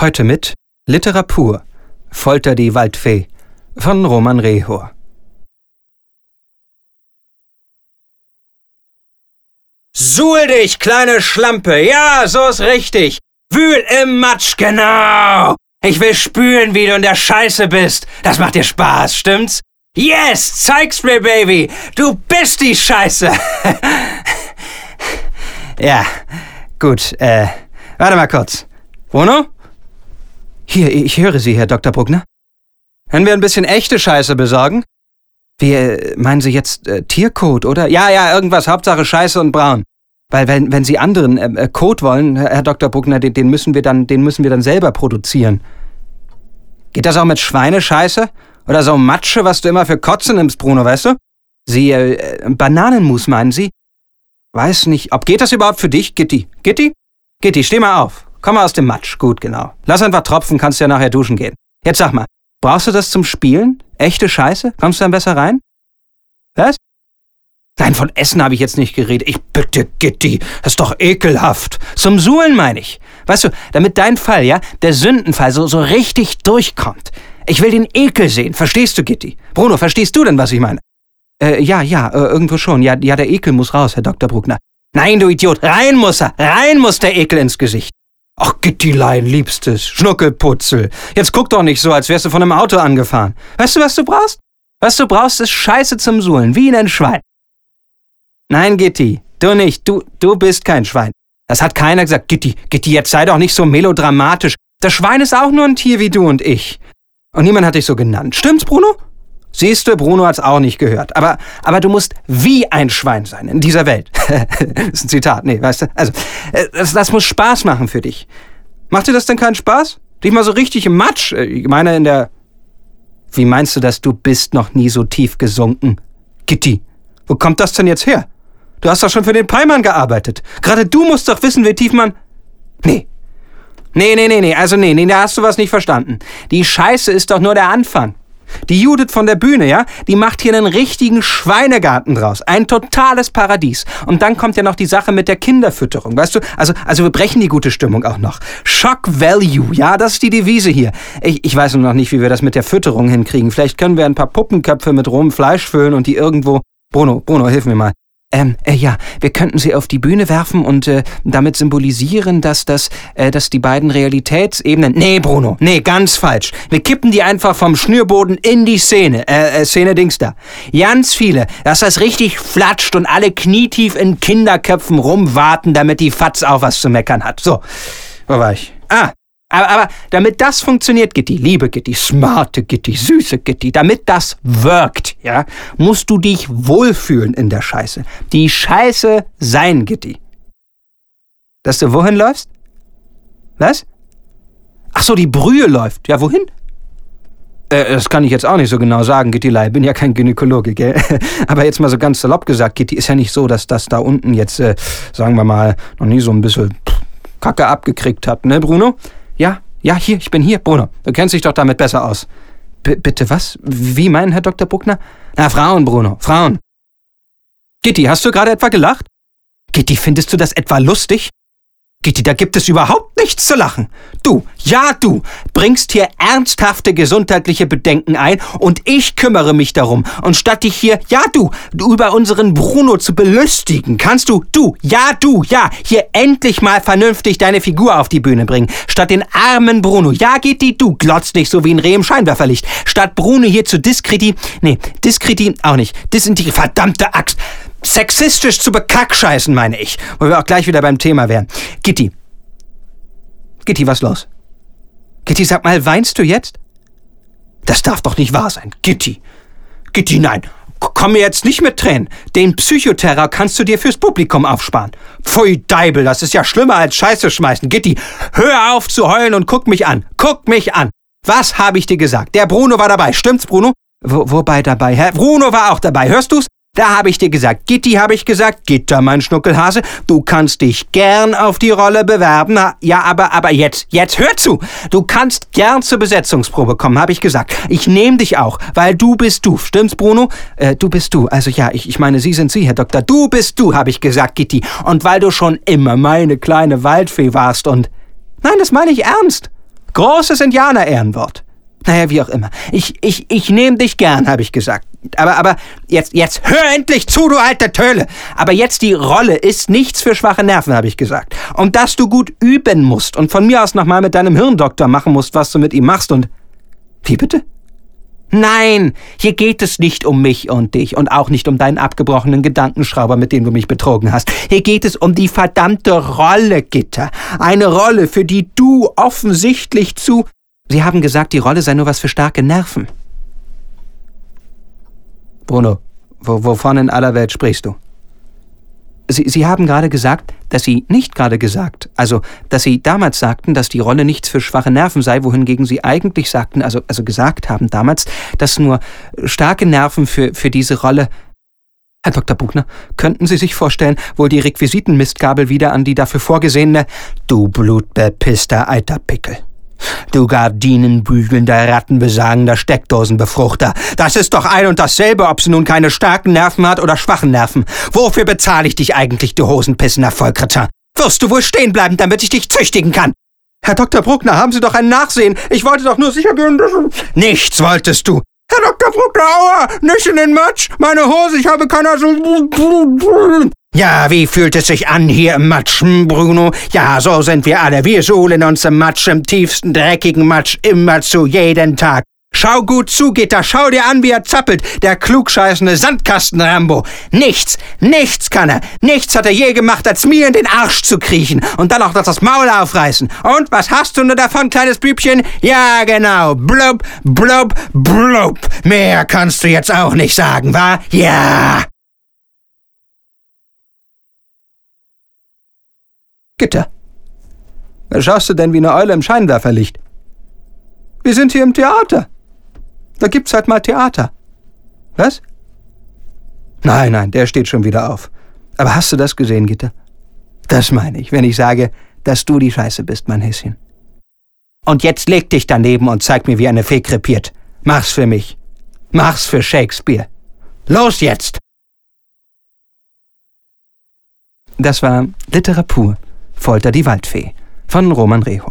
Heute mit Literatur. Folter die Waldfee von Roman Rehor. Suhl dich, kleine Schlampe. Ja, so ist richtig. Wühl im Matsch, genau. Ich will spüren, wie du in der Scheiße bist. Das macht dir Spaß, stimmt's? Yes, zeig's mir, Baby. Du bist die Scheiße. ja, gut, äh, warte mal kurz. Bruno? Hier, ich höre Sie, Herr Dr. Bruckner. Können wir ein bisschen echte Scheiße besorgen? Wie, äh, meinen Sie jetzt äh, Tiercode, oder? Ja, ja, irgendwas, Hauptsache Scheiße und braun. Weil wenn, wenn Sie anderen äh, äh Code wollen, Herr Dr. Bruckner, den, den, müssen wir dann, den müssen wir dann selber produzieren. Geht das auch mit Schweinescheiße? Oder so Matsche, was du immer für Kotze nimmst, Bruno, weißt du? Sie, äh, Bananenmus, meinen Sie? Weiß nicht. Ob geht das überhaupt für dich, Gitti? Gitti? Gitti, steh mal auf. Komm mal aus dem Matsch. Gut, genau. Lass einfach tropfen, kannst ja nachher duschen gehen. Jetzt sag mal, brauchst du das zum Spielen? Echte Scheiße? Kommst du dann besser rein? Was? Nein, von Essen habe ich jetzt nicht geredet. Ich bitte, Gitti, das ist doch ekelhaft. Zum Suhlen meine ich. Weißt du, damit dein Fall, ja, der Sündenfall so, so richtig durchkommt. Ich will den Ekel sehen, verstehst du, Gitti? Bruno, verstehst du denn, was ich meine? Äh, ja, ja, äh, irgendwo schon. Ja, ja, der Ekel muss raus, Herr Dr. Bruckner. Nein, du Idiot, rein muss er, rein muss der Ekel ins Gesicht. Ach, Gittilein, liebstes, Schnuckelputzel. Jetzt guck doch nicht so, als wärst du von einem Auto angefahren. Weißt du, was du brauchst? Was du brauchst, ist Scheiße zum Suhlen, wie in ein Schwein. Nein, Gitti, du nicht. Du, du bist kein Schwein. Das hat keiner gesagt. Gitti, Gitti, jetzt sei doch nicht so melodramatisch. Das Schwein ist auch nur ein Tier wie du und ich. Und niemand hat dich so genannt. Stimmt's, Bruno? Siehst du, Bruno hat's auch nicht gehört. Aber, aber du musst wie ein Schwein sein in dieser Welt. das ist ein Zitat, nee, weißt du? Also, äh, das, das muss Spaß machen für dich. Macht dir das denn keinen Spaß? Dich mal so richtig im Matsch? Äh, ich meine, in der. Wie meinst du das? Du bist noch nie so tief gesunken. Gitti, wo kommt das denn jetzt her? Du hast doch schon für den Peimann gearbeitet. Gerade du musst doch wissen, wie tief man. Nee. Nee, nee, nee, nee. Also nee, nee, da hast du was nicht verstanden. Die Scheiße ist doch nur der Anfang. Die Judith von der Bühne, ja, die macht hier einen richtigen Schweinegarten draus. Ein totales Paradies. Und dann kommt ja noch die Sache mit der Kinderfütterung, weißt du? Also, also wir brechen die gute Stimmung auch noch. Shock Value, ja, das ist die Devise hier. Ich, ich weiß noch nicht, wie wir das mit der Fütterung hinkriegen. Vielleicht können wir ein paar Puppenköpfe mit rohem Fleisch füllen und die irgendwo... Bruno, Bruno, hilf mir mal. Ähm, äh, ja, wir könnten sie auf die Bühne werfen und äh, damit symbolisieren, dass das, äh, dass die beiden Realitätsebenen. Nee, Bruno, nee, ganz falsch. Wir kippen die einfach vom Schnürboden in die Szene, äh, äh Szene Dings da. Ganz viele, dass das richtig flatscht und alle knietief in Kinderköpfen rumwarten, damit die Fatz auch was zu meckern hat. So, wo war ich? Ah, aber, aber damit das funktioniert, Gitti, liebe Gitti, smarte Gitti, süße Gitti, damit das wirkt, ja, musst du dich wohlfühlen in der Scheiße. Die Scheiße sein, Gitti. Dass du wohin läufst? Was? Ach so, die Brühe läuft. Ja, wohin? Äh, das kann ich jetzt auch nicht so genau sagen, Gittilei. Bin ja kein Gynäkologe, gell? Aber jetzt mal so ganz salopp gesagt, Gitti, ist ja nicht so, dass das da unten jetzt, äh, sagen wir mal, noch nie so ein bisschen Kacke abgekriegt hat, ne, Bruno? Ja, ja, hier, ich bin hier, Bruno. Du kennst dich doch damit besser aus. B bitte was? Wie meinen, Herr Dr. Bruckner? Na, Frauen, Bruno, Frauen. Gitti, hast du gerade etwa gelacht? Gitti, findest du das etwa lustig? Gitti, da gibt es überhaupt nichts zu lachen. Du, ja du, bringst hier ernsthafte gesundheitliche Bedenken ein und ich kümmere mich darum. Und statt dich hier, ja du, über unseren Bruno zu belustigen, kannst du, du, ja du, ja, hier endlich mal vernünftig deine Figur auf die Bühne bringen. Statt den armen Bruno, ja Gitti, du glotzt nicht so wie ein Reh im Scheinwerferlicht. Statt Bruno hier zu diskreti, nee, diskreti auch nicht, die verdammte Axt sexistisch zu bekackscheißen, meine ich. Wo wir auch gleich wieder beim Thema wären. Gitti. Gitti, was los? Gitti, sag mal, weinst du jetzt? Das darf doch nicht wahr sein. Gitti. Gitti, nein. Komm mir jetzt nicht mit Tränen. Den Psychoterror kannst du dir fürs Publikum aufsparen. Pfui Deibel, das ist ja schlimmer als Scheiße schmeißen. Gitti, hör auf zu heulen und guck mich an. Guck mich an. Was habe ich dir gesagt? Der Bruno war dabei. Stimmt's, Bruno? Wo, wobei dabei, Herr? Bruno war auch dabei. Hörst du's? Da habe ich dir gesagt, Gitti habe ich gesagt, Gitter, mein Schnuckelhase, du kannst dich gern auf die Rolle bewerben. Ja, aber, aber jetzt, jetzt hör zu. Du kannst gern zur Besetzungsprobe kommen, habe ich gesagt. Ich nehme dich auch, weil du bist du. Stimmt's, Bruno? Äh, du bist du. Also ja, ich, ich meine, Sie sind Sie, Herr Doktor. Du bist du, habe ich gesagt, Gitti. Und weil du schon immer meine kleine Waldfee warst und... Nein, das meine ich ernst. Großes Indianer-Ehrenwort. Naja, wie auch immer. Ich, ich, ich nehme dich gern, habe ich gesagt. Aber, aber jetzt, jetzt hör endlich zu, du alte Töle. Aber jetzt die Rolle ist nichts für schwache Nerven, habe ich gesagt. Und dass du gut üben musst und von mir aus nochmal mit deinem Hirndoktor machen musst, was du mit ihm machst und... Wie bitte? Nein, hier geht es nicht um mich und dich und auch nicht um deinen abgebrochenen Gedankenschrauber, mit dem du mich betrogen hast. Hier geht es um die verdammte Rolle, Gitter. Eine Rolle, für die du offensichtlich zu... Sie haben gesagt, die Rolle sei nur was für starke Nerven. Bruno, wovon in aller Welt sprichst du? Sie, Sie haben gerade gesagt, dass Sie nicht gerade gesagt, also dass Sie damals sagten, dass die Rolle nichts für schwache Nerven sei, wohingegen Sie eigentlich sagten, also, also gesagt haben damals, dass nur starke Nerven für, für diese Rolle. Herr Dr. Buchner, könnten Sie sich vorstellen, wohl die Requisitenmistgabel wieder an die dafür vorgesehene, du blutbepisster Eiterpickel. Du gardinenbügelnder, rattenbesagender Steckdosenbefruchter. Das ist doch ein und dasselbe, ob sie nun keine starken Nerven hat oder schwachen Nerven. Wofür bezahle ich dich eigentlich, du Hosenpissender Vollkritter? Wirst du wohl stehen bleiben, damit ich dich züchtigen kann? Herr Dr. Bruckner, haben Sie doch ein Nachsehen. Ich wollte doch nur sicher gehen, dass... Nichts wolltest du. Herr Dr. Aua, nicht in den Matsch. Meine Hose, ich habe keine... Ja, wie fühlt es sich an hier im Matsch, hm, Bruno? Ja, so sind wir alle. Wir suhlen uns im Matsch, im tiefsten, dreckigen Matsch, immer zu, jeden Tag. Schau gut zu, Gitter, schau dir an, wie er zappelt, der klugscheißende Sandkasten-Rambo. Nichts, nichts kann er. Nichts hat er je gemacht, als mir in den Arsch zu kriechen und dann auch noch das Maul aufreißen. Und was hast du nur davon, kleines Bübchen? Ja, genau. Blub, blub, blub. Mehr kannst du jetzt auch nicht sagen, wa? Ja. Gitter. Was schaust du denn wie eine Eule im Scheinwerferlicht? Wir sind hier im Theater. Da gibt's halt mal Theater. Was? Nein, nein, der steht schon wieder auf. Aber hast du das gesehen, Gitter? Das meine ich, wenn ich sage, dass du die Scheiße bist, mein Häschen. Und jetzt leg dich daneben und zeig mir, wie eine Fee krepiert. Mach's für mich. Mach's für Shakespeare. Los jetzt! Das war Literatur. Folter die Waldfee von Roman Reho.